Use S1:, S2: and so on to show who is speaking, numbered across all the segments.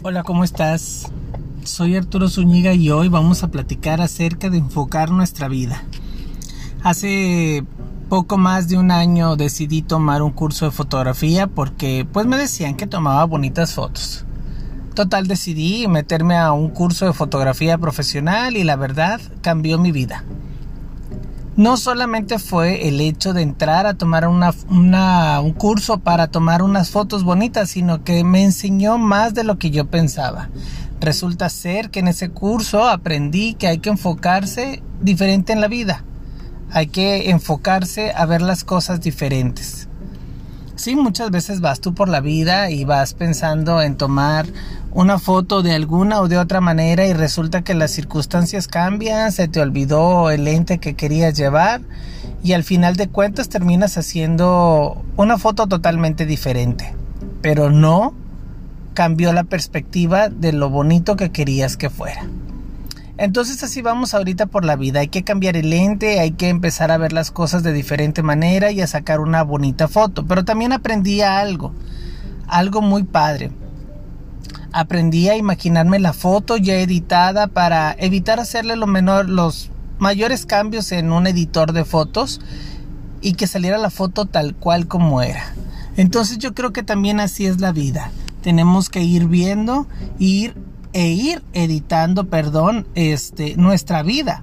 S1: Hola, ¿cómo estás? Soy Arturo Zúñiga y hoy vamos a platicar acerca de enfocar nuestra vida. Hace poco más de un año decidí tomar un curso de fotografía porque pues me decían que tomaba bonitas fotos. Total decidí meterme a un curso de fotografía profesional y la verdad cambió mi vida no solamente fue el hecho de entrar a tomar una, un curso para tomar unas fotos bonitas, sino que me enseñó más de lo que yo pensaba. Resulta ser que en ese curso aprendí que hay que enfocarse diferente en la vida. Hay que enfocarse a ver las cosas diferentes. Sí, muchas veces vas tú por la vida y vas pensando en tomar una foto de alguna o de otra manera y resulta que las circunstancias cambian, se te olvidó el lente que querías llevar y al final de cuentas terminas haciendo una foto totalmente diferente. Pero no cambió la perspectiva de lo bonito que querías que fuera. Entonces así vamos ahorita por la vida. Hay que cambiar el lente, hay que empezar a ver las cosas de diferente manera y a sacar una bonita foto. Pero también aprendí algo, algo muy padre. Aprendí a imaginarme la foto ya editada para evitar hacerle lo menor, los mayores cambios en un editor de fotos y que saliera la foto tal cual como era. Entonces yo creo que también así es la vida. Tenemos que ir viendo, ir e ir editando, perdón, este, nuestra vida.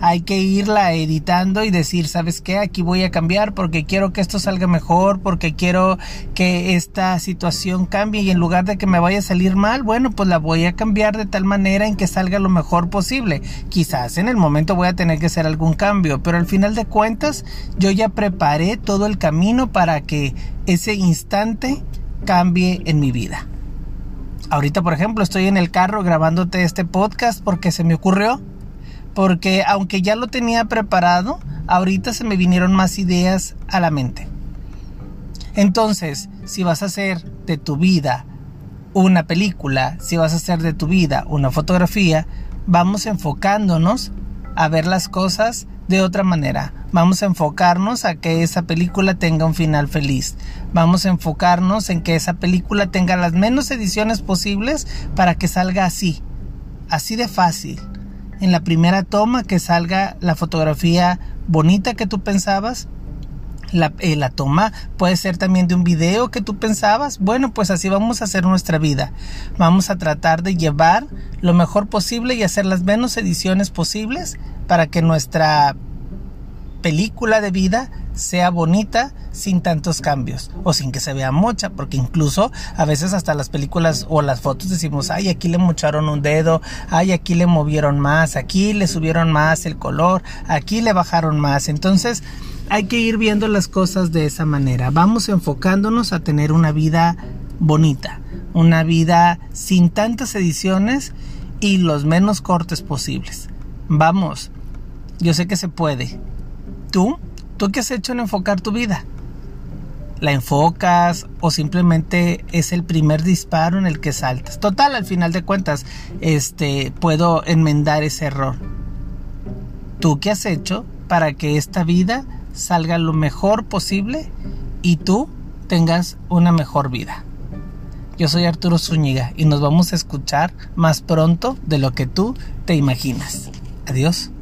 S1: Hay que irla editando y decir, ¿sabes qué? Aquí voy a cambiar porque quiero que esto salga mejor, porque quiero que esta situación cambie y en lugar de que me vaya a salir mal, bueno, pues la voy a cambiar de tal manera en que salga lo mejor posible. Quizás en el momento voy a tener que hacer algún cambio, pero al final de cuentas yo ya preparé todo el camino para que ese instante cambie en mi vida. Ahorita, por ejemplo, estoy en el carro grabándote este podcast porque se me ocurrió. Porque aunque ya lo tenía preparado, ahorita se me vinieron más ideas a la mente. Entonces, si vas a hacer de tu vida una película, si vas a hacer de tu vida una fotografía, vamos enfocándonos a ver las cosas de otra manera. Vamos a enfocarnos a que esa película tenga un final feliz. Vamos a enfocarnos en que esa película tenga las menos ediciones posibles para que salga así. Así de fácil. En la primera toma que salga la fotografía bonita que tú pensabas. La, eh, toma puede ser también de un video que tú pensabas. Bueno, pues así vamos a hacer nuestra vida. Vamos a tratar de llevar lo mejor posible y hacer las menos ediciones posibles para que nuestra película de vida sea bonita sin tantos cambios o sin que se vea mucha, porque incluso a veces hasta las películas o las fotos decimos, ay, aquí le mocharon un dedo, ay, aquí le movieron más, aquí le subieron más el color, aquí le bajaron más. Entonces hay que ir viendo las cosas de esa manera. Vamos enfocándonos a tener una vida bonita, una vida sin tantas ediciones y los menos cortes posibles. Vamos, yo sé que se puede. ¿Tú? ¿Tú qué has hecho en enfocar tu vida? ¿La enfocas o simplemente es el primer disparo en el que saltas? Total, al final de cuentas, este, puedo enmendar ese error. ¿Tú qué has hecho para que esta vida salga lo mejor posible y tú tengas una mejor vida? Yo soy Arturo Zúñiga y nos vamos a escuchar más pronto de lo que tú te imaginas. Adiós.